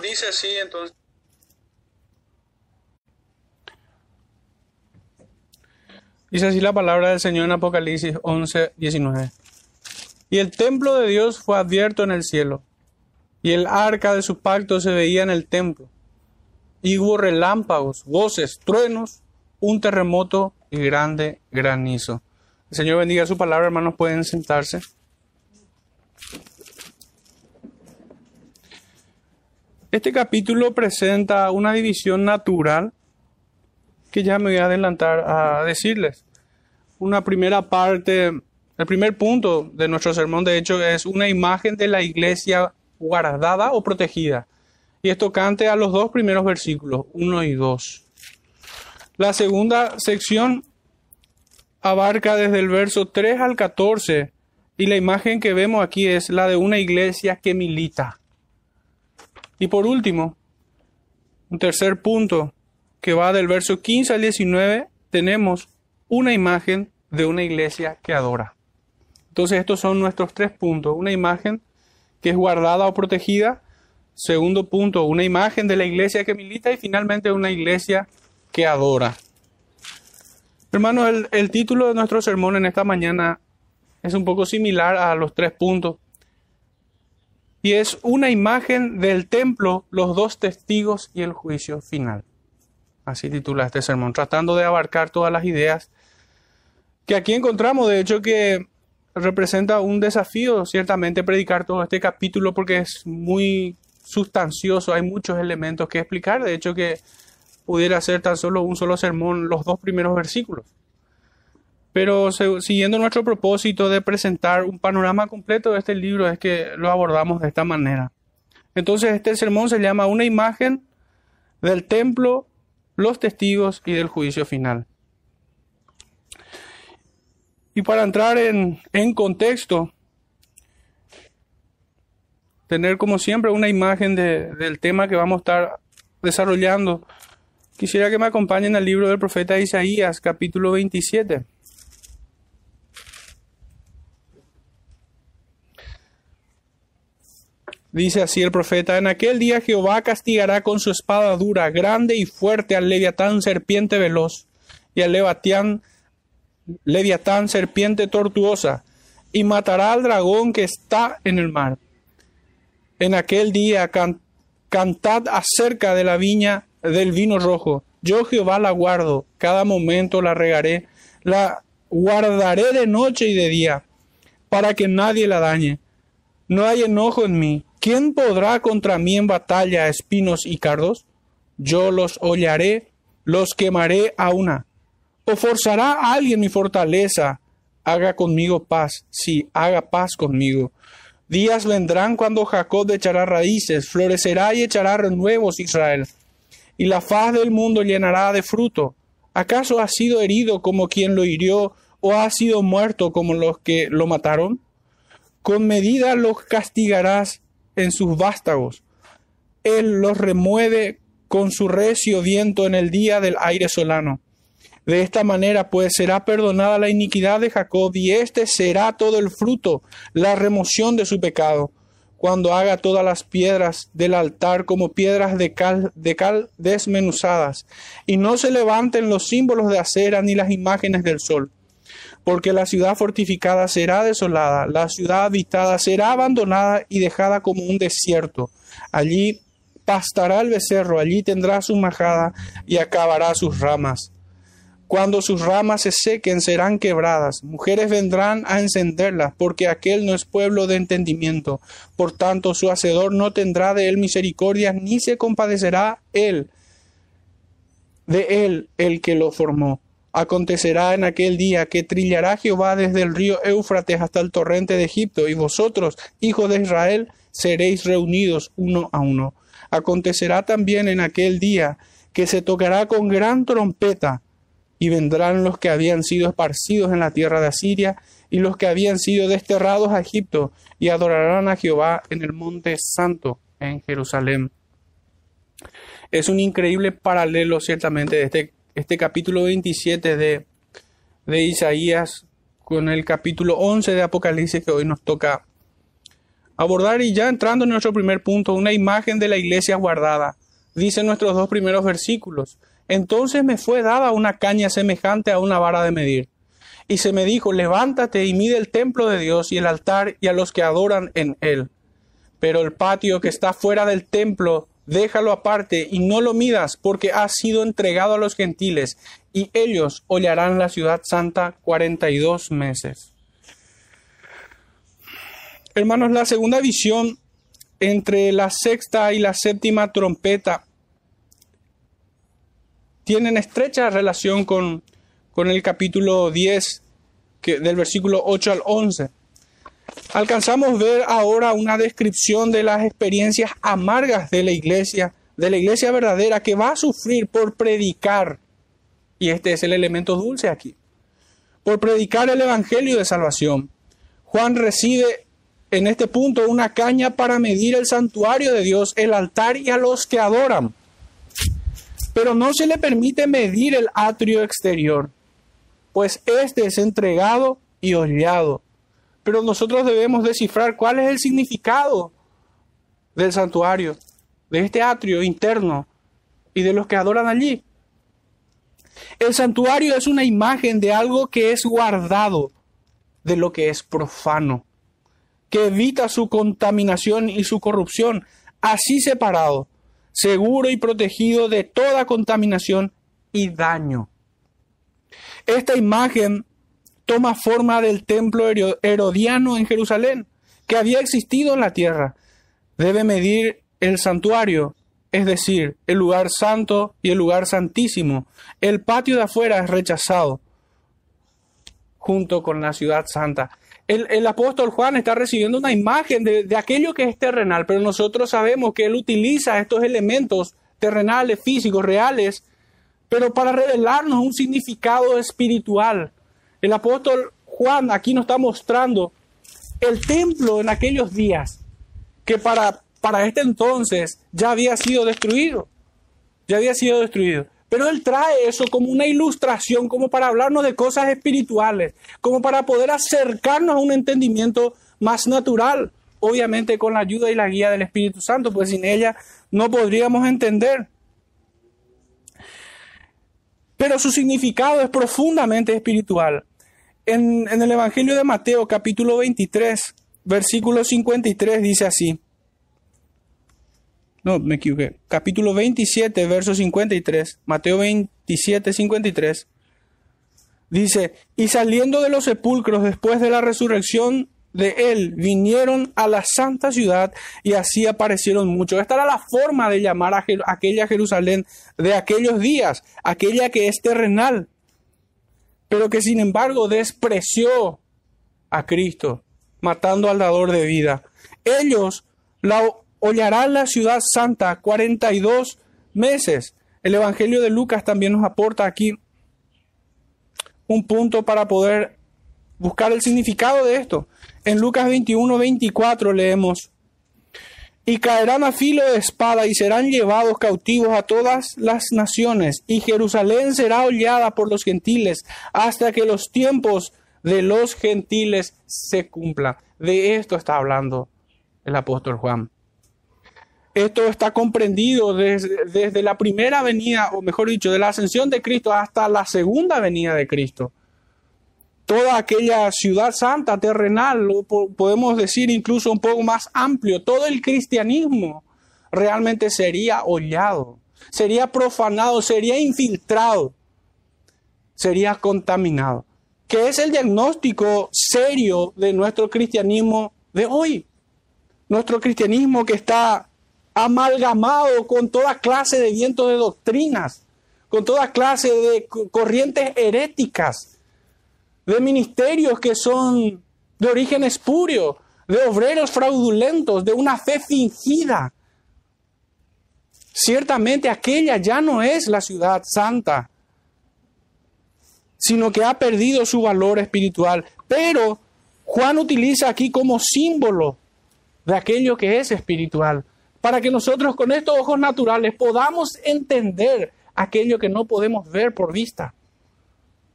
Dice así entonces. Dice así la palabra del Señor en Apocalipsis 11, 19. Y el templo de Dios fue abierto en el cielo, y el arca de su pacto se veía en el templo. Y hubo relámpagos, voces, truenos, un terremoto y grande granizo. El Señor bendiga su palabra, hermanos, pueden sentarse. Este capítulo presenta una división natural que ya me voy a adelantar a decirles. Una primera parte, el primer punto de nuestro sermón, de hecho, es una imagen de la iglesia guardada o protegida. Y esto cante a los dos primeros versículos, 1 y 2. La segunda sección abarca desde el verso 3 al 14 y la imagen que vemos aquí es la de una iglesia que milita. Y por último, un tercer punto que va del verso 15 al 19, tenemos una imagen de una iglesia que adora. Entonces estos son nuestros tres puntos. Una imagen que es guardada o protegida. Segundo punto, una imagen de la iglesia que milita y finalmente una iglesia que adora. Hermanos, el, el, título de nuestro sermón en esta mañana es un poco similar a los tres puntos. Y es una imagen del templo, los dos testigos y el juicio final. Así titula este sermón, tratando de abarcar todas las ideas que aquí encontramos, de hecho que representa un desafío ciertamente predicar todo este capítulo porque es muy sustancioso, hay muchos elementos que explicar, de hecho que pudiera ser tan solo un solo sermón los dos primeros versículos. Pero siguiendo nuestro propósito de presentar un panorama completo de este libro es que lo abordamos de esta manera. Entonces este sermón se llama una imagen del templo, los testigos y del juicio final. Y para entrar en, en contexto, tener como siempre una imagen de, del tema que vamos a estar desarrollando, quisiera que me acompañen al libro del profeta Isaías, capítulo 27. Dice así el profeta, en aquel día Jehová castigará con su espada dura, grande y fuerte al leviatán serpiente veloz, y al leviatán, leviatán serpiente tortuosa, y matará al dragón que está en el mar. En aquel día cantad acerca de la viña del vino rojo. Yo Jehová la guardo, cada momento la regaré, la guardaré de noche y de día, para que nadie la dañe. No hay enojo en mí ¿Quién podrá contra mí en batalla espinos y cardos? Yo los hollaré, los quemaré a una. ¿O forzará alguien mi fortaleza? Haga conmigo paz, sí, haga paz conmigo. Días vendrán cuando Jacob echará raíces, florecerá y echará renuevos Israel, y la faz del mundo llenará de fruto. ¿Acaso ha sido herido como quien lo hirió, o ha sido muerto como los que lo mataron? Con medida los castigarás en sus vástagos. Él los remueve con su recio viento en el día del aire solano. De esta manera, pues, será perdonada la iniquidad de Jacob, y este será todo el fruto, la remoción de su pecado, cuando haga todas las piedras del altar como piedras de cal, de cal desmenuzadas, y no se levanten los símbolos de acera ni las imágenes del sol porque la ciudad fortificada será desolada, la ciudad habitada será abandonada y dejada como un desierto. Allí pastará el becerro, allí tendrá su majada y acabará sus ramas. Cuando sus ramas se sequen serán quebradas, mujeres vendrán a encenderlas, porque aquel no es pueblo de entendimiento. Por tanto, su hacedor no tendrá de él misericordia, ni se compadecerá él de él el que lo formó. Acontecerá en aquel día que trillará Jehová desde el río Éufrates hasta el torrente de Egipto, y vosotros, hijos de Israel, seréis reunidos uno a uno. Acontecerá también en aquel día que se tocará con gran trompeta, y vendrán los que habían sido esparcidos en la tierra de Asiria, y los que habían sido desterrados a Egipto, y adorarán a Jehová en el monte santo en Jerusalén. Es un increíble paralelo ciertamente de este este capítulo 27 de, de Isaías, con el capítulo 11 de Apocalipsis que hoy nos toca abordar y ya entrando en nuestro primer punto, una imagen de la iglesia guardada. Dicen nuestros dos primeros versículos. Entonces me fue dada una caña semejante a una vara de medir. Y se me dijo, levántate y mide el templo de Dios y el altar y a los que adoran en él. Pero el patio que está fuera del templo, déjalo aparte y no lo midas, porque ha sido entregado a los gentiles, y ellos hollarán la ciudad santa cuarenta y dos meses. Hermanos, la segunda visión entre la sexta y la séptima trompeta tienen estrecha relación con, con el capítulo 10, que, del versículo 8 al 11. Alcanzamos ver ahora una descripción de las experiencias amargas de la iglesia, de la iglesia verdadera que va a sufrir por predicar, y este es el elemento dulce aquí, por predicar el Evangelio de salvación. Juan recibe en este punto una caña para medir el santuario de Dios, el altar y a los que adoran. Pero no se le permite medir el atrio exterior, pues este es entregado y hollado. Pero nosotros debemos descifrar cuál es el significado del santuario, de este atrio interno y de los que adoran allí. El santuario es una imagen de algo que es guardado, de lo que es profano que evita su contaminación y su corrupción, así separado, seguro y protegido de toda contaminación y daño. Esta imagen toma forma del templo herodiano en Jerusalén, que había existido en la tierra. Debe medir el santuario, es decir, el lugar santo y el lugar santísimo. El patio de afuera es rechazado junto con la ciudad santa el, apóstol Juan está recibiendo una imagen de, de aquello que es terrenal, pero nosotros sabemos que él utiliza estos elementos terrenales, físicos, reales, pero para revelarnos un significado espiritual. El apóstol Juan aquí nos está mostrando el templo en aquellos días, que para, para este entonces ya había sido destruido, ya había sido destruido. Pero Él trae eso como una ilustración, como para hablarnos de cosas espirituales, como para poder acercarnos a un entendimiento más natural, obviamente con la ayuda y la guía del Espíritu Santo, pues sin ella no podríamos entender. Pero su significado es profundamente espiritual. En, el Evangelio de Mateo capítulo 23, versículo 53 dice así. No, me equivoqué. Capítulo 27, verso 53. Mateo 27, 53. Dice, y saliendo de los sepulcros después de la resurrección de él, vinieron a la santa ciudad y así aparecieron muchos. Esta era la forma de llamar a aquella Jerusalén de aquellos días, aquella que es terrenal, pero que sin embargo despreció a Cristo, matando al dador de vida. Ellos la hollarán la ciudad santa 42 meses. El Evangelio de Lucas también nos aporta aquí un punto para poder buscar el significado de esto. En Lucas 21, 24 leemos, y caerán a filo de espada y serán llevados cautivos a todas las naciones, y Jerusalén será hollada por los gentiles hasta que los tiempos de los gentiles se cumplan. De esto está hablando el apóstol Juan. Esto está comprendido desde, la primera venida, o mejor dicho, de la ascensión de Cristo hasta la segunda venida de Cristo. Toda aquella ciudad santa, terrenal, podemos decir incluso un poco más amplio, todo el cristianismo realmente sería hollado, sería profanado, sería infiltrado, sería contaminado. ¿Qué es el diagnóstico serio de nuestro cristianismo de hoy? Nuestro cristianismo que está amalgamado con toda clase de vientos de doctrinas, con toda clase de corrientes heréticas, de ministerios que son de origen espurio, de obreros fraudulentos, de una fe fingida. Ciertamente aquella ya no es la ciudad santa, sino que ha perdido su valor espiritual. Pero Juan utiliza aquí como símbolo de aquello que es espiritual para que nosotros con estos ojos naturales podamos entender aquello que no podemos ver por vista,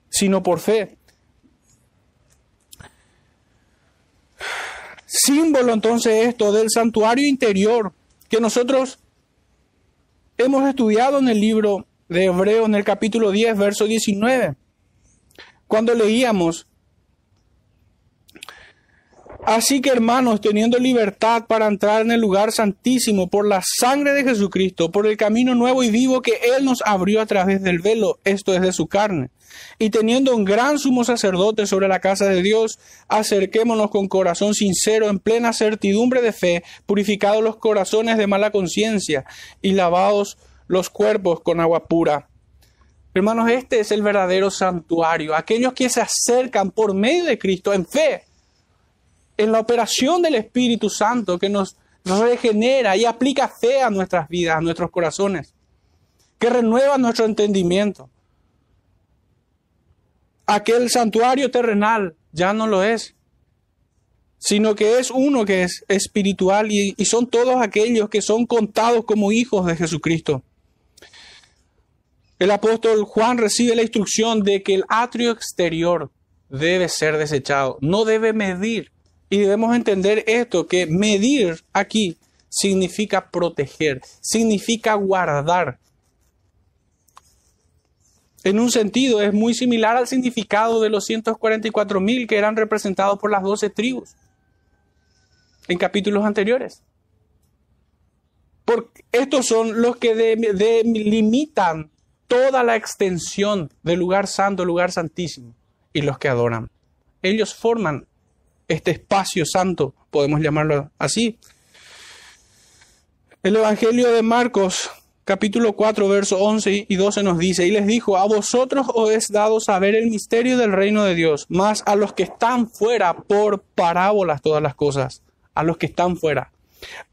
sino por fe. Símbolo entonces esto del santuario interior que nosotros hemos estudiado en el libro de Hebreo en el capítulo 10, verso 19, cuando leíamos Así que hermanos, teniendo libertad para entrar en el lugar santísimo por la sangre de Jesucristo, por el camino nuevo y vivo que Él nos abrió a través del velo, esto es de su carne, y teniendo un gran sumo sacerdote sobre la casa de Dios, acerquémonos con corazón sincero, en plena certidumbre de fe, purificados los corazones de mala conciencia y lavados los cuerpos con agua pura. Hermanos, este es el verdadero santuario, aquellos que se acercan por medio de Cristo en fe en la operación del Espíritu Santo que nos regenera y aplica fe a nuestras vidas, a nuestros corazones, que renueva nuestro entendimiento. Aquel santuario terrenal ya no lo es, sino que es uno que es espiritual y, y son todos aquellos que son contados como hijos de Jesucristo. El apóstol Juan recibe la instrucción de que el atrio exterior debe ser desechado, no debe medir y debemos entender esto, que medir aquí significa proteger, significa guardar. En un sentido es muy similar al significado de los 144 mil que eran representados por las 12 tribus en capítulos anteriores. Porque estos son los que delimitan toda la extensión del lugar santo, lugar santísimo, y los que adoran. Ellos forman este espacio santo, podemos llamarlo así. El Evangelio de Marcos, capítulo 4, verso 11 y 12 nos dice, y les dijo, a vosotros os es dado saber el misterio del reino de Dios, más a los que están fuera por parábolas todas las cosas, a los que están fuera,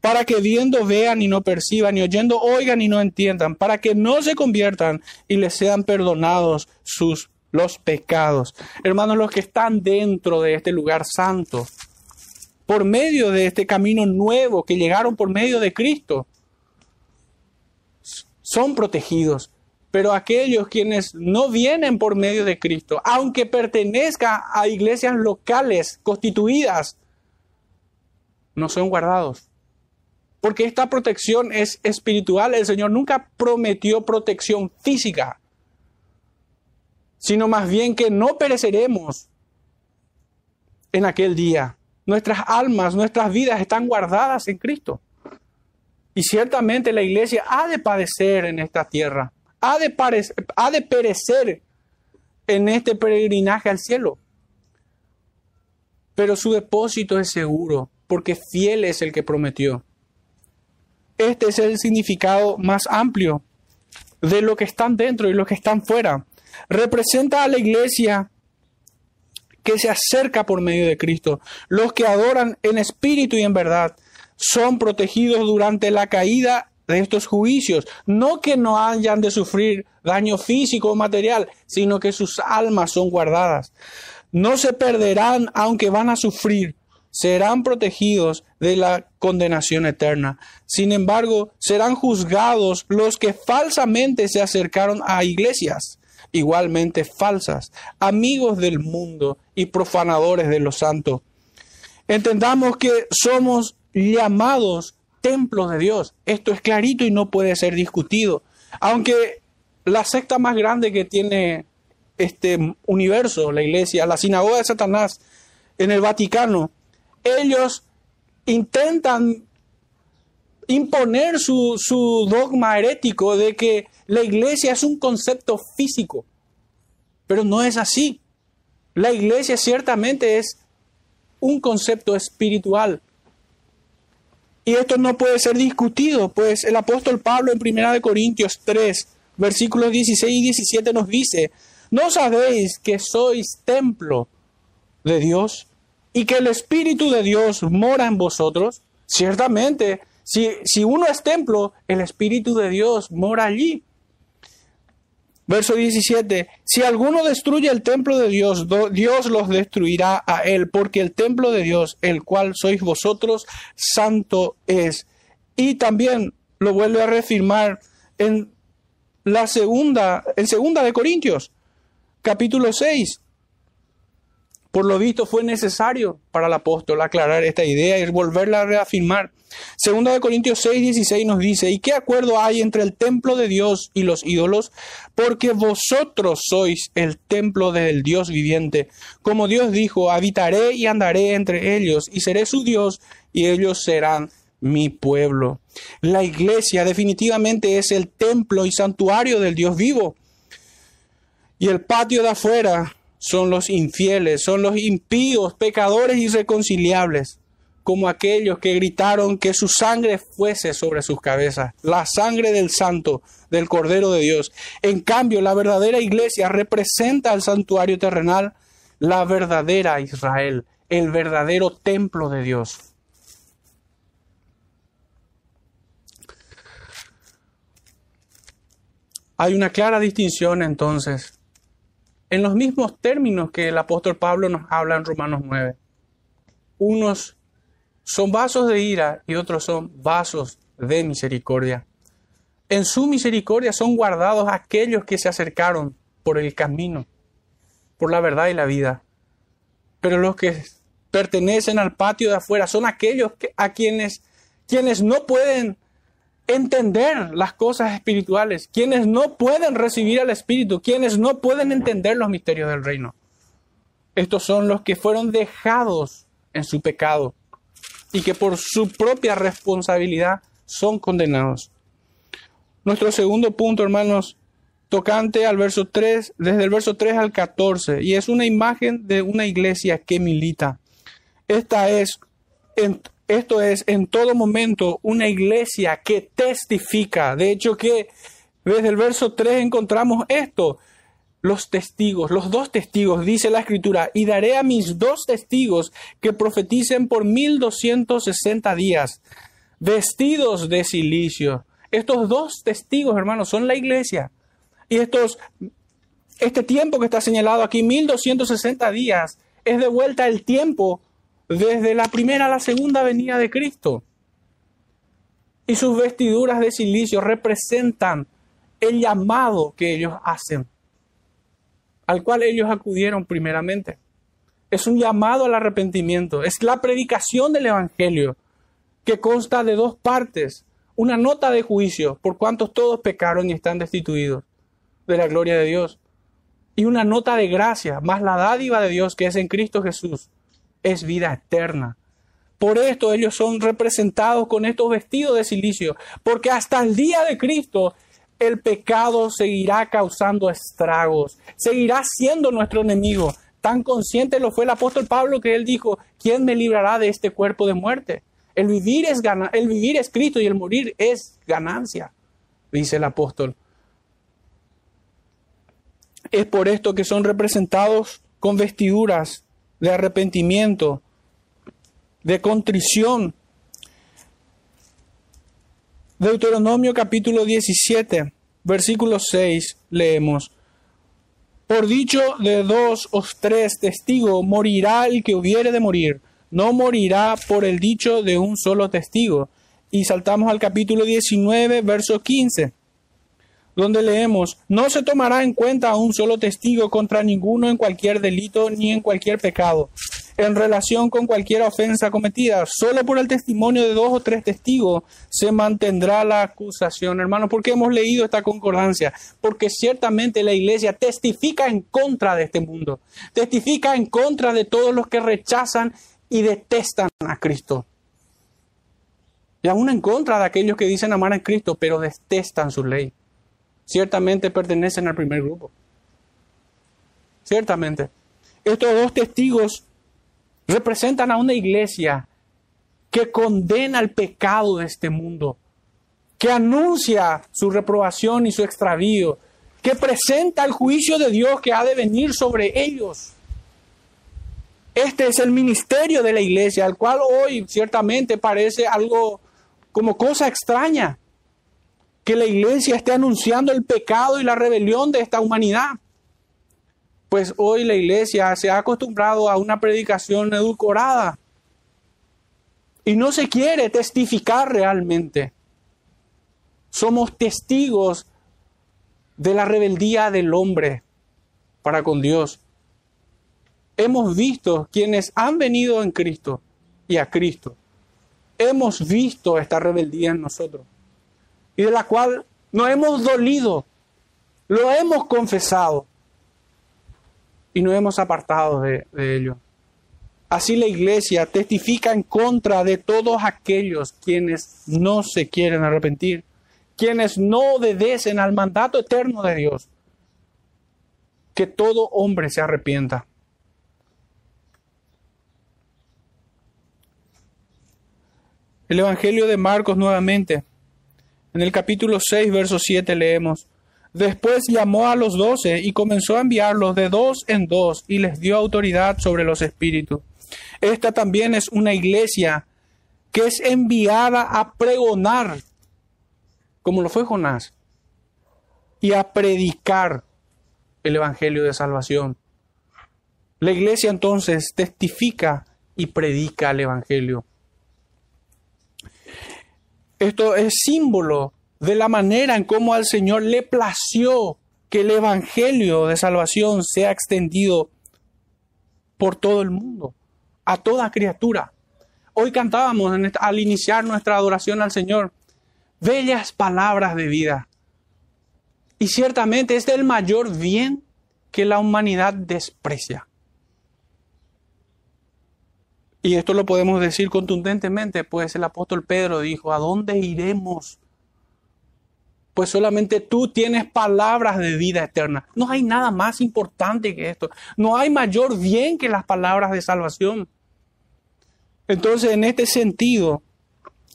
para que viendo vean y no perciban, y oyendo oigan y no entiendan, para que no se conviertan y les sean perdonados sus los pecados. Hermanos, los que están dentro de este lugar santo, por medio de este camino nuevo que llegaron por medio de Cristo, son protegidos. Pero aquellos quienes no vienen por medio de Cristo, aunque pertenezcan a iglesias locales constituidas, no son guardados. Porque esta protección es espiritual. El Señor nunca prometió protección física sino más bien que no pereceremos en aquel día. Nuestras almas, nuestras vidas están guardadas en Cristo. Y ciertamente la iglesia ha de padecer en esta tierra, ha de, perecer en este peregrinaje al cielo. Pero su depósito es seguro, porque fiel es el que prometió. Este es el significado más amplio de lo que están dentro y lo que están fuera representa a la iglesia que se acerca por medio de Cristo. Los que adoran en espíritu y en verdad son protegidos durante la caída de estos juicios. No que no hayan de sufrir daño físico o material, sino que sus almas son guardadas. No se perderán aunque van a sufrir. Serán protegidos de la condenación eterna. Sin embargo, serán juzgados los que falsamente se acercaron a iglesias igualmente falsas, amigos del mundo y profanadores de los santos. Entendamos que somos llamados templos de Dios. Esto es clarito y no puede ser discutido. Aunque la secta más grande que tiene este universo, la iglesia, la sinagoga de Satanás en el Vaticano, ellos intentan imponer su, su dogma herético de que la iglesia es un concepto físico, pero no es así. La iglesia ciertamente es un concepto espiritual. Y esto no puede ser discutido, pues el apóstol Pablo en 1 Corintios 3, versículos 16 y 17 nos dice, ¿no sabéis que sois templo de Dios y que el Espíritu de Dios mora en vosotros? Ciertamente, si, si uno es templo, el Espíritu de Dios mora allí. Verso 17, si alguno destruye el templo de Dios, Dios los destruirá a él, porque el templo de Dios, el cual sois vosotros, santo es. Y también lo vuelve a reafirmar en la segunda, en segunda de Corintios, capítulo 6. Por lo visto fue necesario para el apóstol aclarar esta idea y volverla a reafirmar. Segunda de Corintios 6, 16 nos dice, ¿y qué acuerdo hay entre el templo de Dios y los ídolos? Porque vosotros sois el templo del Dios viviente. Como Dios dijo, habitaré y andaré entre ellos y seré su Dios y ellos serán mi pueblo. La iglesia definitivamente es el templo y santuario del Dios vivo. Y el patio de afuera son los infieles, son los impíos, pecadores irreconciliables, como aquellos que gritaron que su sangre fuese sobre sus cabezas, la sangre del santo, del Cordero de Dios. En cambio, la verdadera iglesia representa al santuario terrenal, la verdadera Israel, el verdadero templo de Dios. Hay una clara distinción entonces en los mismos términos que el apóstol Pablo nos habla en Romanos 9. Unos son vasos de ira y otros son vasos de misericordia. En su misericordia son guardados aquellos que se acercaron por el camino, por la verdad y la vida. Pero los que pertenecen al patio de afuera son aquellos a quienes, quienes no pueden entender las cosas espirituales, quienes no pueden recibir al Espíritu, quienes no pueden entender los misterios del reino. Estos son los que fueron dejados en su pecado y que por su propia responsabilidad son condenados. Nuestro segundo punto, hermanos, tocante al verso 3, desde el verso 3 al 14, y es una imagen de una iglesia que milita. Esta es esto es en todo momento una iglesia que testifica. De hecho que desde el verso 3 encontramos esto. Los testigos, los dos testigos, dice la escritura, y daré a mis dos testigos que profeticen por 1260 días, vestidos de silicio. Estos dos testigos, hermanos, son la iglesia. Y estos, este tiempo que está señalado aquí, 1260 días, es de vuelta el tiempo desde la primera a la segunda venida de Cristo. Y sus vestiduras de silicio representan el llamado que ellos hacen, al cual ellos acudieron primeramente. Es un llamado al arrepentimiento, es la predicación del Evangelio, que consta de dos partes, una nota de juicio, por cuantos todos pecaron y están destituidos de la gloria de Dios, y una nota de gracia, más la dádiva de Dios que es en Cristo Jesús, es vida eterna. Por esto ellos son representados con estos vestidos de silicio, porque hasta el día de Cristo el pecado seguirá causando estragos, seguirá siendo nuestro enemigo. Tan consciente lo fue el apóstol Pablo que él dijo, ¿quién me librará de este cuerpo de muerte? El vivir es, el vivir es Cristo y el morir es ganancia, dice el apóstol. Es por esto que son representados con vestiduras de arrepentimiento, de contrición. Deuteronomio capítulo 17, versículo 6, leemos. Por dicho de dos o tres testigos morirá el que hubiere de morir, no morirá por el dicho de un solo testigo. Y saltamos al capítulo 19, verso 15 donde leemos, no se tomará en cuenta a un solo testigo contra ninguno en cualquier delito ni en cualquier pecado, en relación con cualquier ofensa cometida. Solo por el testimonio de dos o tres testigos se mantendrá la acusación. Hermanos, ¿por qué hemos leído esta concordancia? Porque ciertamente la iglesia testifica en contra de este mundo, testifica en contra de todos los que rechazan y detestan a Cristo. Y aún en contra de aquellos que dicen amar a Cristo, pero detestan su ley ciertamente pertenecen al primer grupo. Ciertamente. Estos dos testigos representan a una iglesia que condena el pecado de este mundo, que anuncia su reprobación y su extravío, que presenta el juicio de Dios que ha de venir sobre ellos. Este es el ministerio de la iglesia, al cual hoy ciertamente parece algo como cosa extraña que la iglesia esté anunciando el pecado y la rebelión de esta humanidad. Pues hoy la iglesia se ha acostumbrado a una predicación edulcorada y no se quiere testificar realmente. Somos testigos de la rebeldía del hombre para con Dios. hemos visto quienes han venido en Cristo y a Cristo. Hemos visto esta rebeldía en nosotros y de la cual nos hemos dolido, lo hemos confesado y nos hemos apartado de, de ello. Así la iglesia testifica en contra de todos aquellos quienes no se quieren arrepentir, quienes no obedecen al mandato eterno de Dios. Que todo hombre se arrepienta. El Evangelio de Marcos nuevamente. En el capítulo 6, verso 7 leemos. Después llamó a los doce y comenzó a enviarlos de dos en dos y les dio autoridad sobre los espíritus. Esta también es una iglesia que es enviada a pregonar, como lo fue Jonás, y a predicar el Evangelio de Salvación. La iglesia entonces testifica y predica el Evangelio. Esto es símbolo de la manera en cómo al Señor le plació que el Evangelio de salvación sea extendido por todo el mundo, a toda criatura. Hoy cantábamos al iniciar nuestra adoración al Señor, bellas palabras de vida. Y ciertamente es el mayor bien que la humanidad desprecia. Y esto lo podemos decir contundentemente, pues el apóstol Pedro dijo, ¿a dónde iremos? Pues solamente tú tienes palabras de vida eterna. No hay nada más importante que esto. No hay mayor bien que las palabras de salvación. Entonces, en este sentido,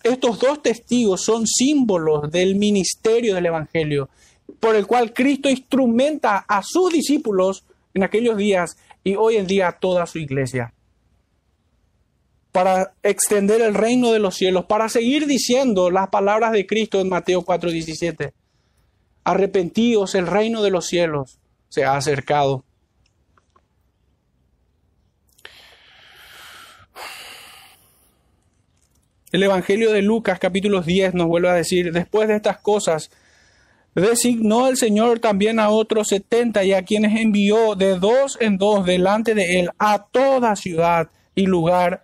estos dos testigos son símbolos del ministerio del Evangelio, por el cual Cristo instrumenta a sus discípulos en aquellos días y hoy en día a toda su iglesia para extender el reino de los cielos, para seguir diciendo las palabras de Cristo en Mateo 4:17. Arrepentidos, el reino de los cielos se ha acercado. El Evangelio de Lucas capítulo 10 nos vuelve a decir, después de estas cosas, designó el Señor también a otros setenta y a quienes envió de dos en dos delante de él a toda ciudad y lugar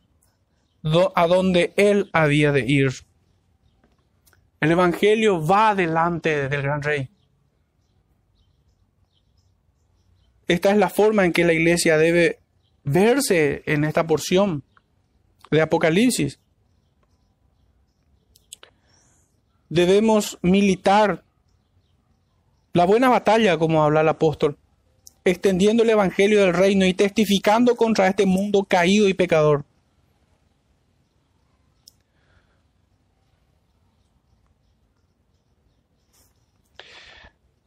a donde él había de ir. El Evangelio va delante del gran rey. Esta es la forma en que la iglesia debe verse en esta porción de Apocalipsis. Debemos militar la buena batalla, como habla el apóstol, extendiendo el Evangelio del reino y testificando contra este mundo caído y pecador.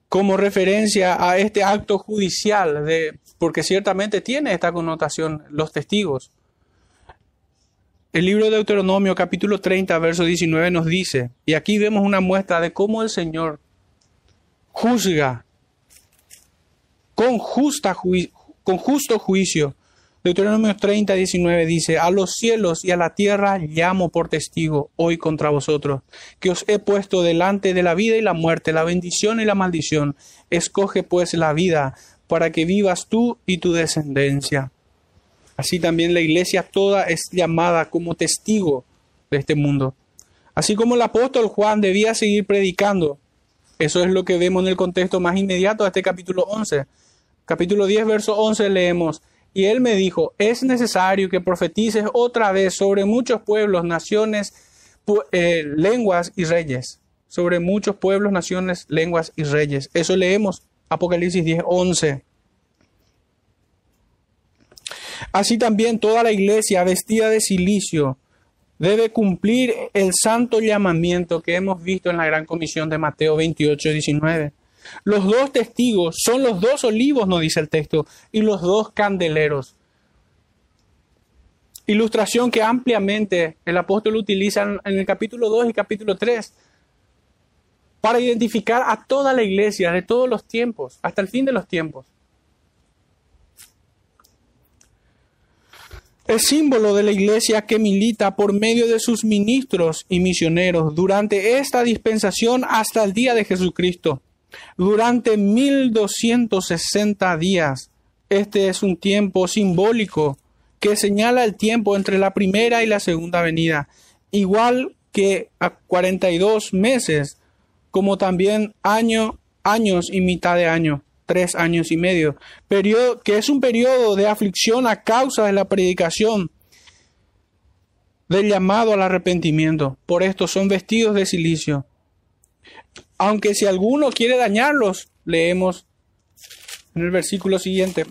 Como referencia a este acto judicial, de, porque ciertamente tiene esta connotación los testigos. El libro de Deuteronomio capítulo 30, verso 19 nos dice, y aquí vemos una muestra de cómo el Señor juzga con, justo juicio Deuteronomio 30, 19 dice, a los cielos y a la tierra llamo por testigo hoy contra vosotros, que os he puesto delante de la vida y la muerte, la bendición y la maldición. Escoge pues la vida para que vivas tú y tu descendencia. Así también la iglesia toda es llamada como testigo de este mundo. Así como el apóstol Juan debía seguir predicando. Eso es lo que vemos en el contexto más inmediato de este capítulo 11. Capítulo 10, verso 11 leemos, y él me dijo, es necesario que profetices otra vez sobre muchos pueblos, naciones, eh, lenguas y reyes. Sobre muchos pueblos, naciones, lenguas y reyes. Eso leemos Apocalipsis 10, 11. Así también toda la iglesia vestida de silicio debe cumplir el santo llamamiento que hemos visto en la gran comisión de Mateo 28, 19. Los dos testigos son los dos olivos, nos dice el texto, y los dos candeleros. Ilustración que ampliamente el apóstol utiliza en el capítulo 2 y capítulo 3 para identificar a toda la iglesia de todos los tiempos, hasta el fin de los tiempos. Es símbolo de la iglesia que milita por medio de sus ministros y misioneros durante esta dispensación hasta el día de Jesucristo. Durante 1260 días Este es un tiempo simbólico que señala el tiempo entre la primera y la segunda venida, igual que a 42 meses, como también año, años y mitad de año, tres años y medio, que es un periodo de aflicción a causa de la predicación del llamado al arrepentimiento. Por esto son vestidos de silicio. Aunque si alguno quiere dañarlos, leemos en el versículo siguiente.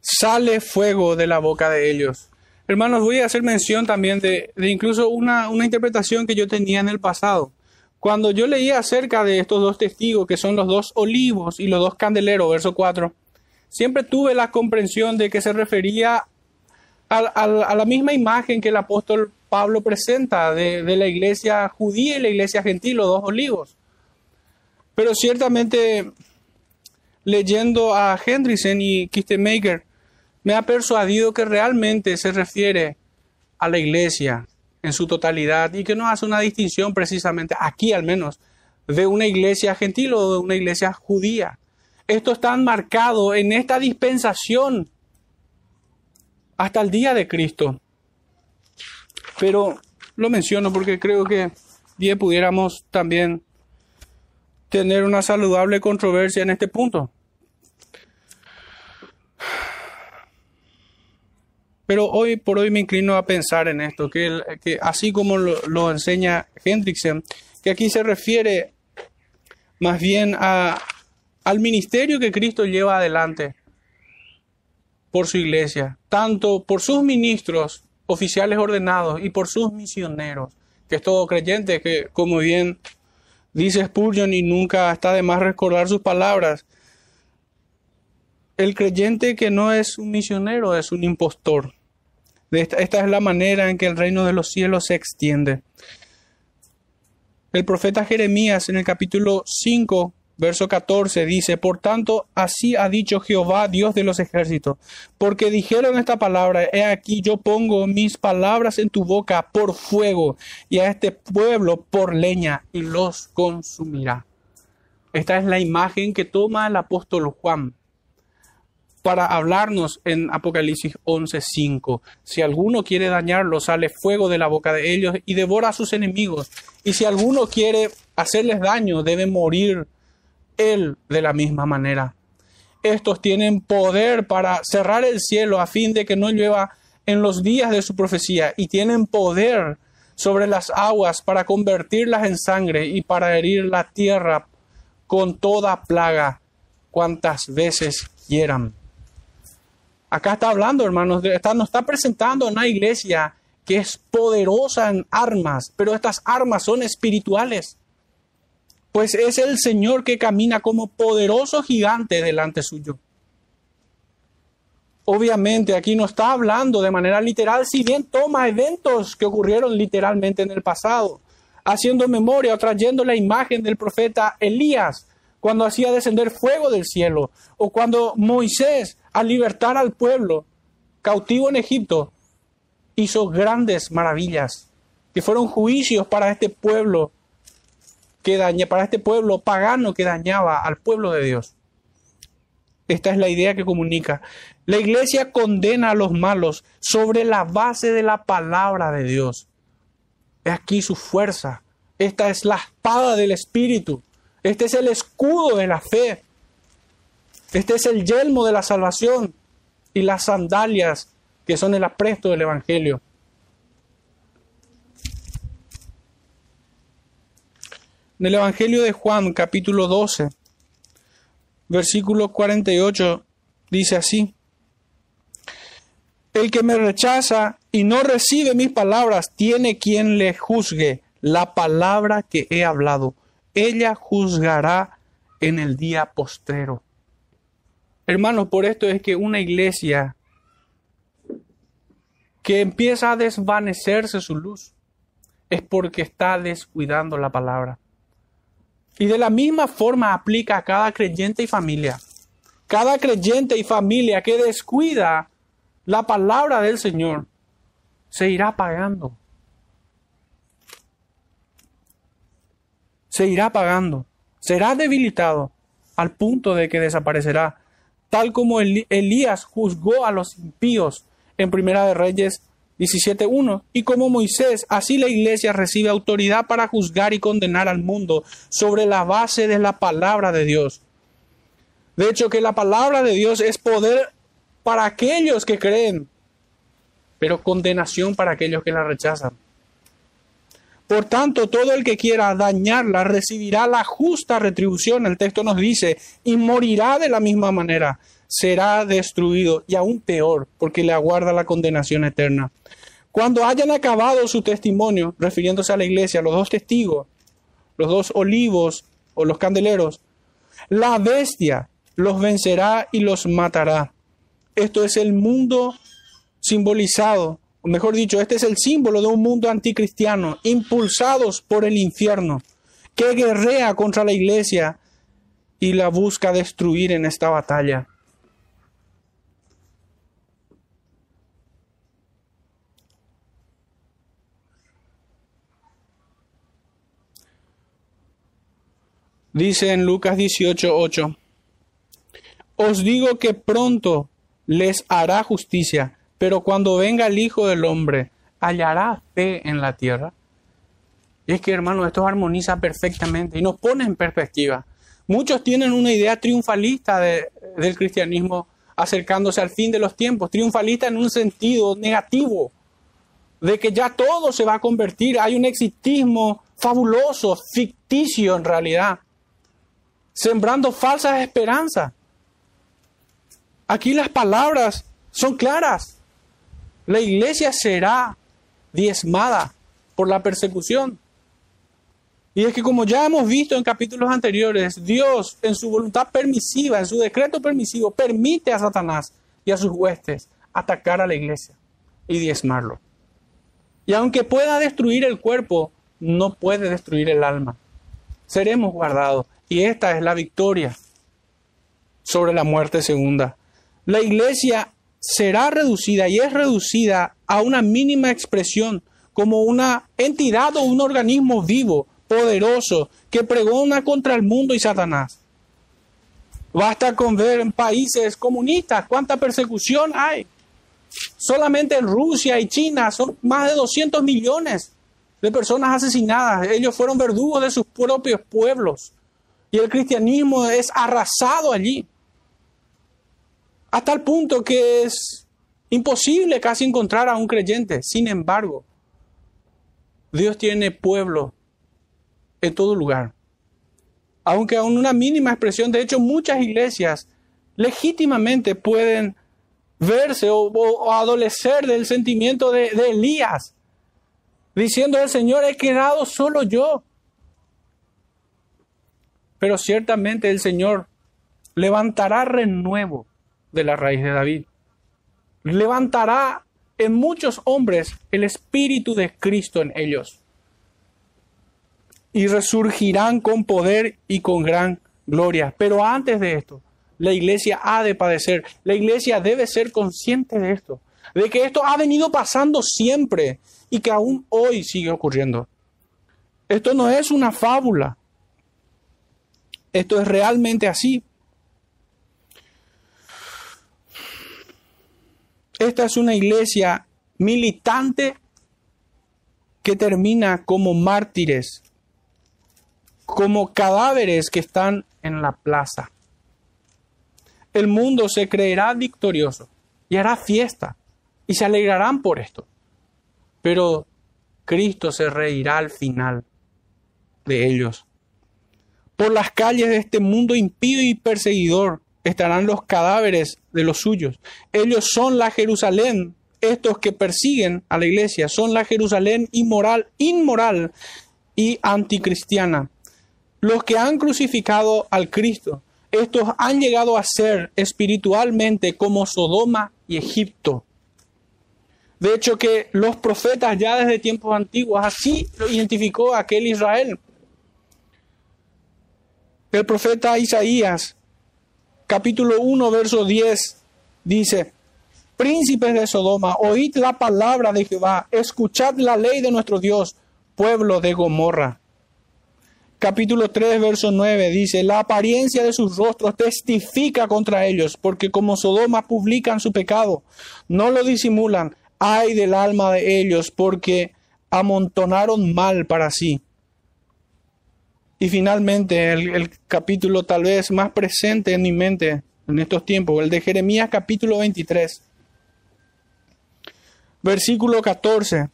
Sale fuego de la boca de ellos. Hermanos, voy a hacer mención también de, incluso una, una interpretación que yo tenía en el pasado. Cuando yo leía acerca de estos dos testigos, que son los dos olivos y los dos candeleros, verso 4, siempre tuve la comprensión de que se refería a, la misma imagen que el apóstol Pablo presenta de, la iglesia judía y la iglesia gentil, los dos olivos. Pero ciertamente, leyendo a Hendrickson y Kistemaker, me ha persuadido que realmente se refiere a la iglesia en su totalidad y que no hace una distinción precisamente, aquí al menos, de una iglesia gentil o de una iglesia judía. Esto está marcado en esta dispensación hasta el día de Cristo. Pero lo menciono porque creo que bien pudiéramos también tener una saludable controversia en este punto. Pero hoy por hoy me inclino a pensar en esto, que, así como lo, lo, enseña Hendrickson, que aquí se refiere más bien a, al ministerio que Cristo lleva adelante por su iglesia, tanto por sus ministros, oficiales ordenados, y por sus misioneros, que es todo creyente, que como bien dice Spurgeon y nunca está de más recordar sus palabras, el creyente que no es un misionero es un impostor. Esta, esta, es la manera en que el reino de los cielos se extiende. El profeta Jeremías en el capítulo 5 Verso 14 dice, Por tanto, así ha dicho Jehová, Dios de los ejércitos, porque dijeron esta palabra, he aquí yo pongo mis palabras en tu boca por fuego, y a este pueblo por leña, y los consumirá. Esta es la imagen que toma el apóstol Juan para hablarnos en Apocalipsis 11:5. Si alguno quiere dañarlo, sale fuego de la boca de ellos y devora a sus enemigos. Y si alguno quiere hacerles daño, debe morir él de la misma manera. Estos tienen poder para cerrar el cielo a fin de que no llueva en los días de su profecía y tienen poder sobre las aguas para convertirlas en sangre y para herir la tierra con toda plaga cuantas veces quieran. Acá está hablando, hermanos, está, nos está presentando una iglesia que es poderosa en armas, pero estas armas son espirituales pues es el Señor que camina como poderoso gigante delante suyo. Obviamente aquí no está hablando de manera literal, si bien toma eventos que ocurrieron literalmente en el pasado, haciendo memoria o trayendo la imagen del profeta Elías cuando hacía descender fuego del cielo, o cuando Moisés, al libertar al pueblo cautivo en Egipto, hizo grandes maravillas, que fueron juicios para este pueblo que daña, para este pueblo pagano que dañaba al pueblo de Dios. Esta es la idea que comunica. La iglesia condena a los malos sobre la base de la palabra de Dios. Es aquí su fuerza. Esta es la espada del Espíritu. Este es el escudo de la fe. Este es el yelmo de la salvación y las sandalias que son el apresto del Evangelio. En el Evangelio de Juan, capítulo 12, versículo 48, dice así. El que me rechaza y no recibe mis palabras, tiene quien le juzgue la palabra que he hablado. Ella juzgará en el día postrero. Hermanos, por esto es que una iglesia que empieza a desvanecerse su luz es porque está descuidando la palabra. Y de la misma forma aplica a cada creyente y familia. Cada creyente y familia que descuida la palabra del Señor se irá apagando. Se irá apagando. Será debilitado. al punto de que desaparecerá, tal como Elías juzgó a los impíos en Primera de Reyes 17.1. Y como Moisés, así la iglesia recibe autoridad para juzgar y condenar al mundo sobre la base de la palabra de Dios. De hecho, que la palabra de Dios es poder para aquellos que creen, pero condenación para aquellos que la rechazan. Por tanto, todo el que quiera dañarla recibirá la justa retribución, el texto nos dice, y morirá de la misma manera, será destruido, y aún peor, porque le aguarda la condenación eterna. Cuando hayan acabado su testimonio, refiriéndose a la iglesia, los dos testigos, los dos olivos o los candeleros, la bestia los vencerá y los matará. Esto es el mundo simbolizado mejor dicho, este es el símbolo de un mundo anticristiano, impulsados por el infierno, que guerrea contra la iglesia y la busca destruir en esta batalla. Dice en Lucas 18:8, Os digo que pronto les hará justicia pero cuando venga el Hijo del Hombre, ¿hallará fe en la tierra? Y es que, hermano, esto armoniza perfectamente y nos pone en perspectiva. Muchos tienen una idea triunfalista del cristianismo acercándose al fin de los tiempos, triunfalista en un sentido negativo, de que ya todo se va a convertir, hay un exitismo fabuloso, ficticio en realidad, sembrando falsas esperanzas. Aquí las palabras son claras. La iglesia será diezmada por la persecución. Y es que como ya hemos visto en capítulos anteriores, Dios en su voluntad permisiva, en su decreto permisivo, permite a Satanás y a sus huestes atacar a la iglesia y diezmarlo. Y aunque pueda destruir el cuerpo, no puede destruir el alma. Seremos guardados. Y esta es la victoria sobre la muerte segunda. La iglesia será reducida y es reducida a una mínima expresión como una entidad o un organismo vivo, poderoso, que pregona contra el mundo y Satanás. Basta con ver en países comunistas cuánta persecución hay. Solamente en Rusia y China son más de 200 millones de personas asesinadas. Ellos fueron verdugos de sus propios pueblos. Y el cristianismo es arrasado allí a tal punto que es imposible casi encontrar a un creyente. Sin embargo, Dios tiene pueblo en todo lugar. Aunque aún una mínima expresión, de hecho muchas iglesias legítimamente pueden verse o, adolecer del sentimiento de, de Elías, diciendo el Señor, he quedado solo yo. Pero ciertamente el Señor levantará renuevo de la raíz de David. Levantará en muchos hombres el espíritu de Cristo en ellos. Y resurgirán con poder y con gran gloria. Pero antes de esto, la iglesia ha de padecer. La iglesia debe ser consciente de esto. De que esto ha venido pasando siempre y que aún hoy sigue ocurriendo. Esto no es una fábula. Esto es realmente así. Esta es una iglesia militante que termina como mártires, como cadáveres que están en la plaza. El mundo se creerá victorioso y hará fiesta y se alegrarán por esto. Pero Cristo se reirá al final de ellos. Por las calles de este mundo impío y perseguidor estarán los cadáveres de los suyos. Ellos son la Jerusalén, estos que persiguen a la iglesia, son la Jerusalén inmoral, inmoral y anticristiana. Los que han crucificado al Cristo, estos han llegado a ser espiritualmente como Sodoma y Egipto. De hecho que los profetas ya desde tiempos antiguos así lo identificó aquel Israel. El profeta Isaías capítulo 1, verso 10, dice, príncipes de Sodoma, oíd la palabra de Jehová, escuchad la ley de nuestro Dios, pueblo de Gomorra. capítulo 3, verso 9 dice, la apariencia de sus rostros testifica contra ellos, porque como Sodoma publican su pecado, no lo disimulan, ay del alma de ellos, porque amontonaron mal para sí. Y finalmente, el, capítulo tal vez más presente en mi mente en estos tiempos, el de Jeremías capítulo 23, versículo 14.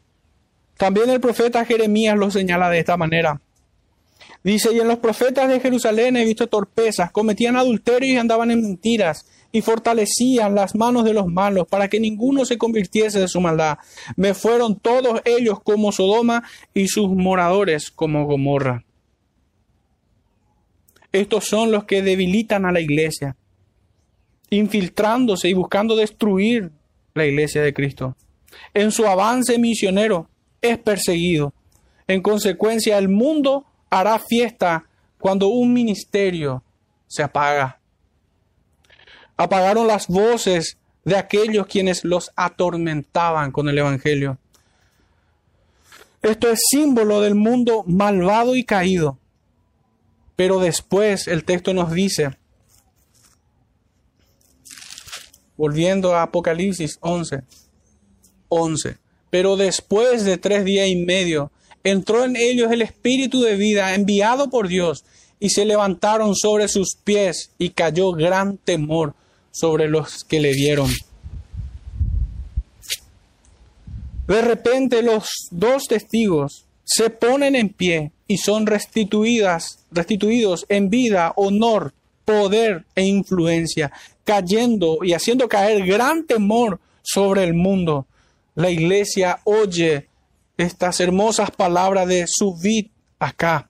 También el profeta Jeremías lo señala de esta manera. Dice, y en los profetas de Jerusalén he visto torpezas, cometían adulterio y andaban en mentiras, y fortalecían las manos de los malos para que ninguno se convirtiese de su maldad. Me fueron todos ellos como Sodoma y sus moradores como Gomorra. Estos son los que debilitan a la iglesia, infiltrándose y buscando destruir la iglesia de Cristo. En su avance misionero es perseguido. En consecuencia, el mundo hará fiesta cuando un ministerio se apaga. Apagaron las voces de aquellos quienes los atormentaban con el Evangelio. Esto es símbolo del mundo malvado y caído. Pero después el texto nos dice, volviendo a Apocalipsis 11, 11, pero después de tres días y medio entró en ellos el espíritu de vida enviado por Dios y se levantaron sobre sus pies y cayó gran temor sobre los que le vieron. De repente los dos testigos se ponen en pie y son restituidas, restituidos en vida, honor, poder e influencia, cayendo y haciendo caer gran temor sobre el mundo. La iglesia oye estas hermosas palabras de subid acá.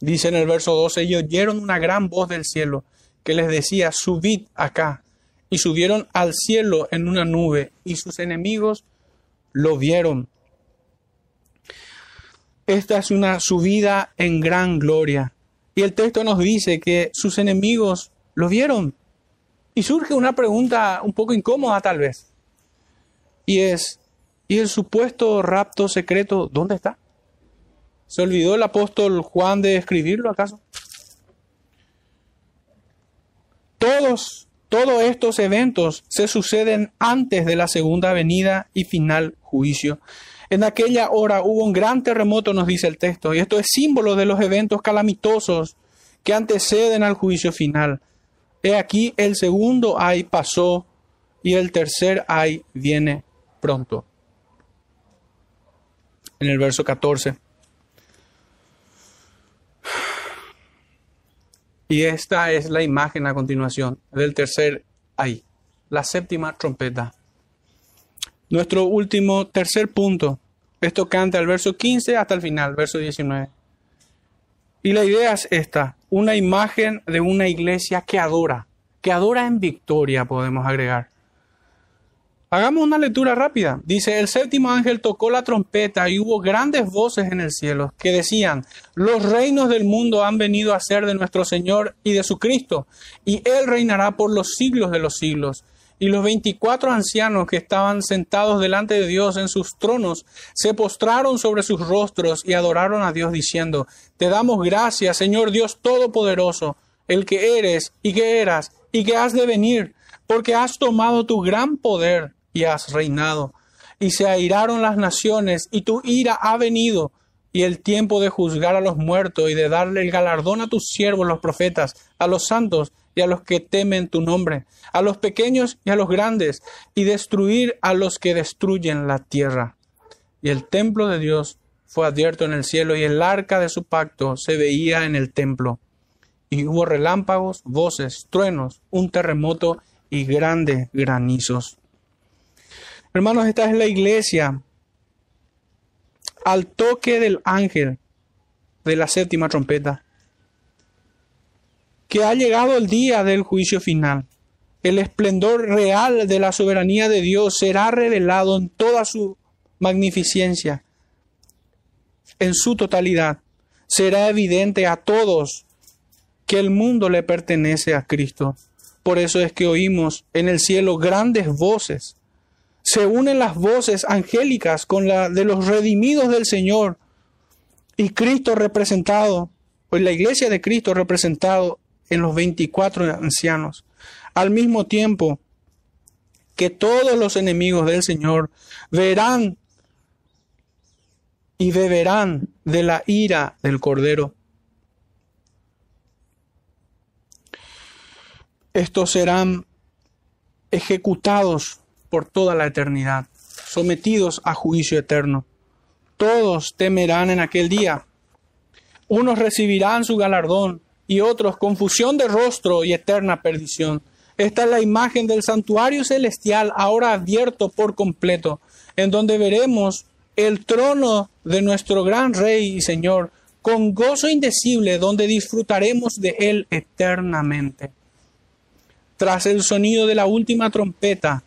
Dice en el verso 12, y oyeron una gran voz del cielo que les decía, subid acá. Y subieron al cielo en una nube, y sus enemigos lo vieron. Esta es una subida en gran gloria. Y el texto nos dice que sus enemigos lo vieron. Y surge una pregunta un poco incómoda tal vez. Y es, ¿y el supuesto rapto secreto dónde está? ¿Se olvidó el apóstol Juan de escribirlo acaso? Todos, todos estos eventos se suceden antes de la segunda venida y final juicio. En aquella hora hubo un gran terremoto, nos dice el texto, y esto es símbolo de los eventos calamitosos que anteceden al juicio final. He aquí el segundo ay pasó y el tercer ay viene pronto. En el verso 14. Y esta es la imagen a continuación del tercer ay, la séptima trompeta. Nuestro último tercer punto. Esto canta el verso 15 hasta el final, verso 19. Y la idea es esta una imagen de una iglesia que adora, que adora en victoria, podemos agregar. Hagamos una lectura rápida. Dice, el séptimo ángel tocó la trompeta y hubo grandes voces en el cielo que decían, los reinos del mundo han venido a ser de nuestro Señor y de su Cristo, y Él reinará por los siglos de los siglos. Y los veinticuatro ancianos que estaban sentados delante de Dios en sus tronos se postraron sobre sus rostros y adoraron a Dios diciendo, Te damos gracias, Señor Dios Todopoderoso, el que eres y que eras y que has de venir, porque has tomado tu gran poder y has reinado. Y se airaron las naciones y tu ira ha venido y el tiempo de juzgar a los muertos y de darle el galardón a tus siervos los profetas, a los santos y a los que temen tu nombre, a los pequeños y a los grandes, y destruir a los que destruyen la tierra. Y el templo de Dios fue abierto en el cielo, y el arca de su pacto se veía en el templo. Y hubo relámpagos, voces, truenos, un terremoto y grandes granizos. Hermanos, esta es la iglesia al toque del ángel de la séptima trompeta que ha llegado el día del juicio final. El esplendor real de la soberanía de Dios será revelado en toda su magnificencia, en su totalidad. Será evidente a todos que el mundo le pertenece a Cristo. Por eso es que oímos en el cielo grandes voces Se unen las voces angélicas con la de los redimidos del Señor y Cristo representado, pues la iglesia de Cristo representado en los 24 ancianos. Al mismo tiempo que todos los enemigos del Señor verán y beberán de la ira del Cordero. Estos serán ejecutados por toda la eternidad, sometidos a juicio eterno. Todos temerán en aquel día. Unos recibirán su galardón y otros confusión de rostro y eterna perdición. Esta es la imagen del santuario celestial ahora abierto por completo, en donde veremos el trono de nuestro gran Rey y Señor, con gozo indecible, donde disfrutaremos de Él eternamente. Tras el sonido de la última trompeta,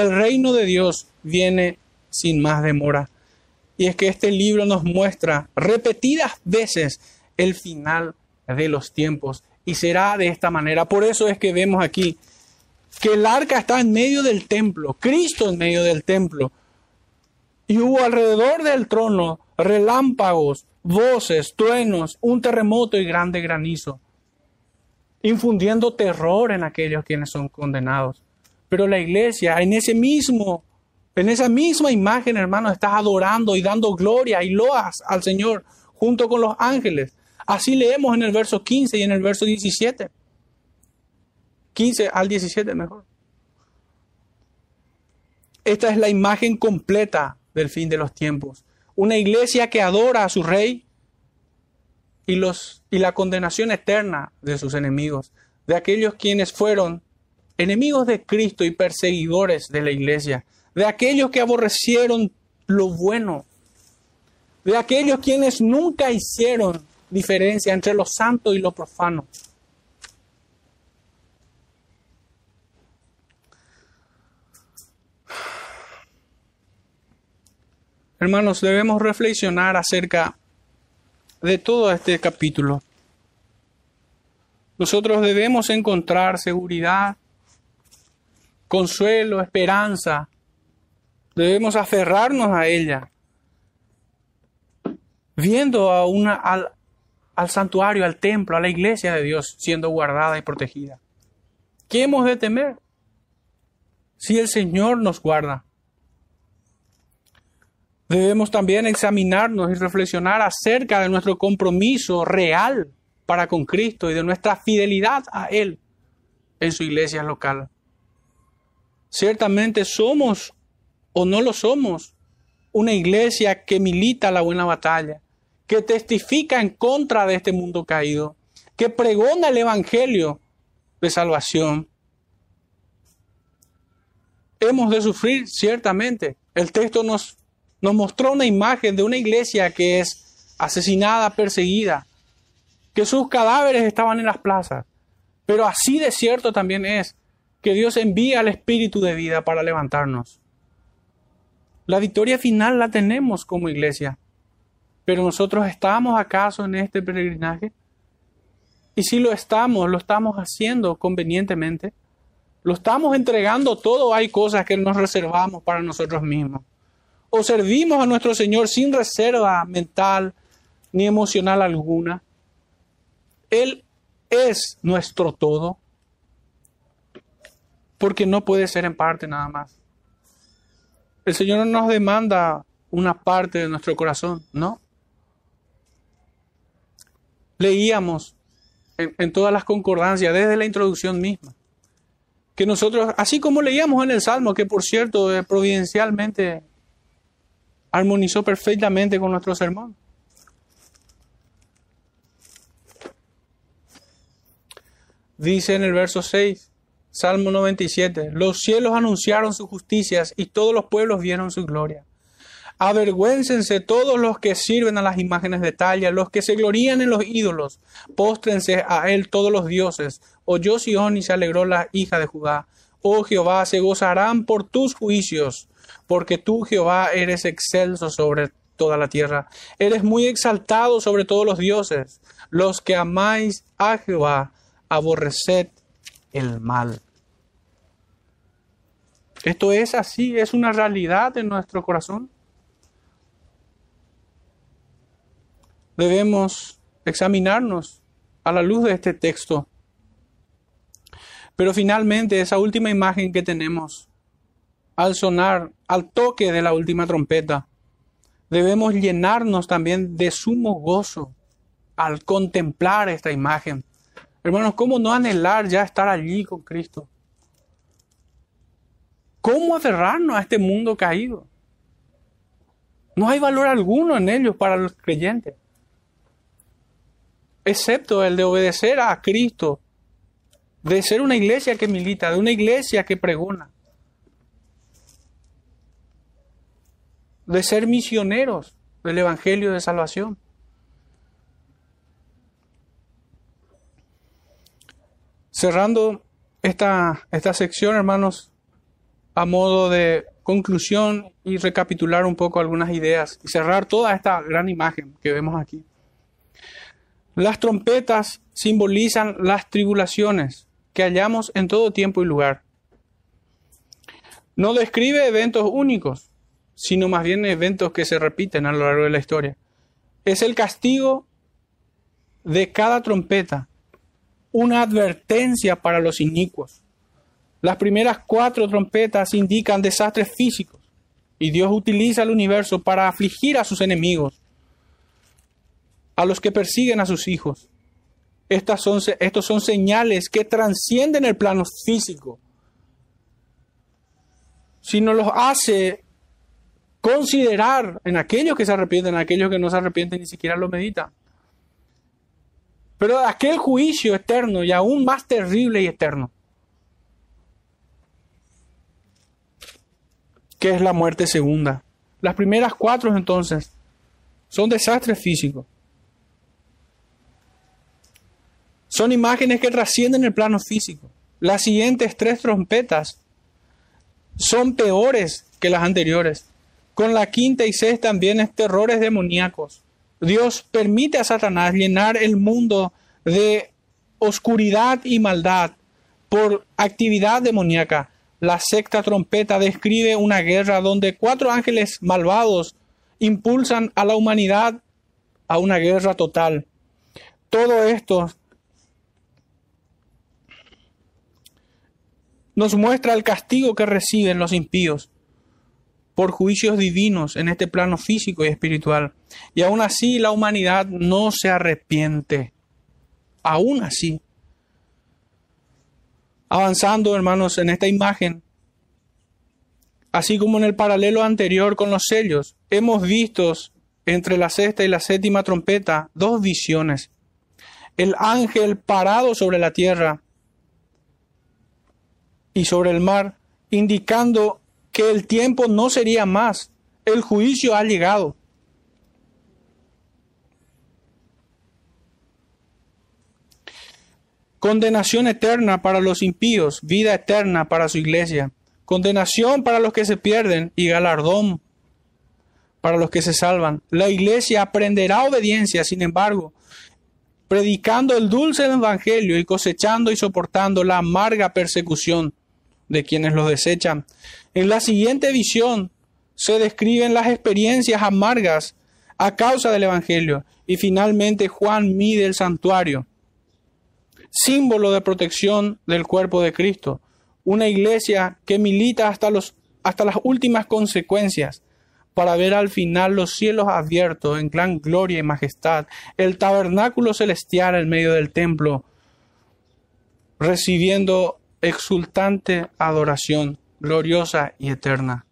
el reino de Dios viene sin más demora. Y es que este libro nos muestra repetidas veces el final de los tiempos y será de esta manera. Por eso es que vemos aquí que el arca está en medio del templo, Cristo en medio del templo. Y hubo alrededor del trono relámpagos, voces, truenos, un terremoto y grande granizo infundiendo terror en aquellos quienes son condenados. Pero la iglesia, en ese mismo, en esa misma imagen, hermano, está adorando y dando gloria y loas al Señor junto con los ángeles. Así leemos en el verso 15 y en el verso 17. 15 al 17 mejor. Esta es la imagen completa del fin de los tiempos. Una iglesia que adora a su rey y, los, y la condenación eterna de sus enemigos, de aquellos quienes fueron enemigos de Cristo y perseguidores de la iglesia, de aquellos que aborrecieron lo bueno, de aquellos quienes nunca hicieron diferencia entre lo santo y lo profano. Hermanos, debemos reflexionar acerca de todo este capítulo. Nosotros debemos encontrar seguridad, consuelo, esperanza. Debemos aferrarnos a ella, viendo a una, al, al santuario, al templo, a la iglesia de Dios siendo guardada y protegida. ¿Qué hemos de temer? Si el Señor nos guarda. Debemos también examinarnos y reflexionar acerca de nuestro compromiso real para con Cristo y de nuestra fidelidad a Él en su iglesia local. Ciertamente somos o no lo somos una iglesia que milita la buena batalla, que testifica en contra de este mundo caído, que pregona el Evangelio de salvación. Hemos de sufrir, ciertamente. El texto nos nos mostró una imagen de una iglesia que es asesinada, perseguida, que sus cadáveres estaban en las plazas. Pero así de cierto también es que Dios envía al Espíritu de vida para levantarnos. La victoria final la tenemos como iglesia. Pero nosotros estamos acaso en este peregrinaje? Y si lo estamos, lo estamos haciendo convenientemente. Lo estamos entregando todo. Hay cosas que nos reservamos para nosotros mismos o servimos a nuestro Señor sin reserva mental ni emocional alguna. Él es nuestro todo, porque no puede ser en parte nada más. El Señor no nos demanda una parte de nuestro corazón, ¿no? Leíamos en, todas las concordancias, desde la introducción misma, que nosotros, así como leíamos en el Salmo, que por cierto, eh, providencialmente armonizó perfectamente con nuestro sermón. Dice en el verso 6, Salmo 97, los cielos anunciaron sus justicias y todos los pueblos vieron su gloria. Avergüéncense todos los que sirven a las imágenes de talla, los que se glorían en los ídolos. Póstrense a él todos los dioses. Oyó Sion y se alegró la hija de Judá. Oh Jehová, se gozarán por tus juicios porque tú, Jehová, eres excelso sobre toda la tierra. Eres muy exaltado sobre todos los dioses. Los que amáis a Jehová, aborreced el mal. Esto es así, es una realidad en nuestro corazón. Debemos examinarnos a la luz de este texto. Pero finalmente esa última imagen que tenemos, al sonar, al toque de la última trompeta, debemos llenarnos también de sumo gozo al contemplar esta imagen. Hermanos, ¿cómo no anhelar ya estar allí con Cristo? ¿Cómo aferrarnos a este mundo caído? No hay valor alguno en ellos para los creyentes, excepto el de obedecer a Cristo, de ser una iglesia que milita, de una iglesia que pregona, de ser misioneros del Evangelio de Salvación. Cerrando esta, esta sección, hermanos, a modo de conclusión y recapitular un poco algunas ideas y cerrar toda esta gran imagen que vemos aquí. Las trompetas simbolizan las tribulaciones que hallamos en todo tiempo y lugar. No describe eventos únicos, sino más bien eventos que se repiten a lo largo de la historia. Es el castigo de cada trompeta, una advertencia para los inicuos. Las primeras cuatro trompetas indican desastres físicos y Dios utiliza el universo para afligir a sus enemigos, a los que persiguen a sus hijos. Estas son, estos son señales que trascienden el plano físico, sino los hace considerar en aquellos que se arrepienten, en aquellos que no se arrepienten ni siquiera lo meditan. Pero aquel juicio eterno y aún más terrible y eterno, que es la muerte segunda. Las primeras cuatro entonces son desastres físicos. Son imágenes que trascienden el plano físico. Las siguientes tres trompetas son peores que las anteriores. Con la quinta y sexta también es terrores demoníacos. Dios permite a Satanás llenar el mundo de oscuridad y maldad por actividad demoníaca. La sexta trompeta describe una guerra donde cuatro ángeles malvados impulsan a la humanidad a una guerra total. Todo esto nos muestra el castigo que reciben los impíos por juicios divinos en este plano físico y espiritual. Y aún así la humanidad no se arrepiente. Aún así. Avanzando, hermanos, en esta imagen, así como en el paralelo anterior con los sellos, hemos visto entre la sexta y la séptima trompeta dos visiones. El ángel parado sobre la tierra y sobre el mar, indicando que el tiempo no sería más, el juicio ha llegado. Condenación eterna para los impíos, vida eterna para su iglesia. Condenación para los que se pierden y galardón para los que se salvan. La iglesia aprenderá obediencia, sin embargo, predicando el dulce evangelio y cosechando y soportando la amarga persecución de quienes los desechan. En la siguiente visión se describen las experiencias amargas a causa del Evangelio. Y finalmente Juan mide el santuario, símbolo de protección del cuerpo de Cristo. Una iglesia que milita hasta, los, hasta las últimas consecuencias para ver al final los cielos abiertos en gran gloria y majestad, el tabernáculo celestial en medio del templo, recibiendo exultante adoración, gloriosa y eterna.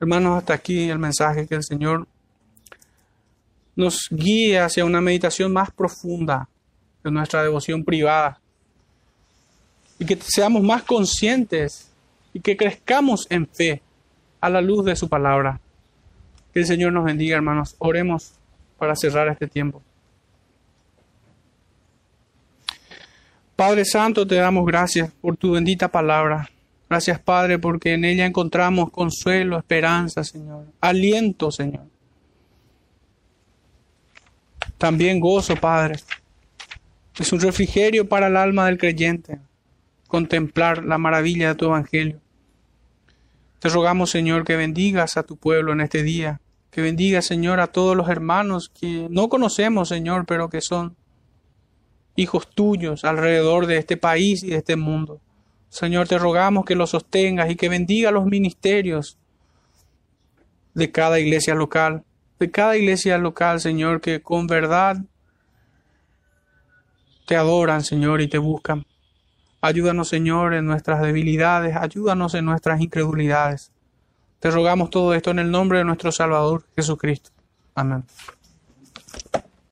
Hermanos, hasta aquí el mensaje que el Señor nos guíe hacia una meditación más profunda nuestra devoción privada y que seamos más conscientes y que crezcamos en fe a la luz de su palabra. Que el Señor nos bendiga, hermanos. Oremos para cerrar este tiempo. Padre Santo, te damos gracias por tu bendita palabra. Gracias, Padre, porque en ella encontramos consuelo, esperanza, Señor. Aliento, Señor. También gozo, Padre. Es un refrigerio para el alma del creyente contemplar la maravilla de tu evangelio. Te rogamos, Señor, que bendigas a tu pueblo en este día, que bendigas, Señor, a todos los hermanos que no conocemos, Señor, pero que son hijos tuyos alrededor de este país y de este mundo. Señor, te rogamos que los sostengas y que bendiga los ministerios de cada iglesia local, de cada iglesia local, Señor, que con verdad te adoran, Señor, y te buscan. Ayúdanos, Señor, en nuestras debilidades, ayúdanos en nuestras incredulidades. Te rogamos todo esto en el nombre de nuestro Salvador Jesucristo. Amén.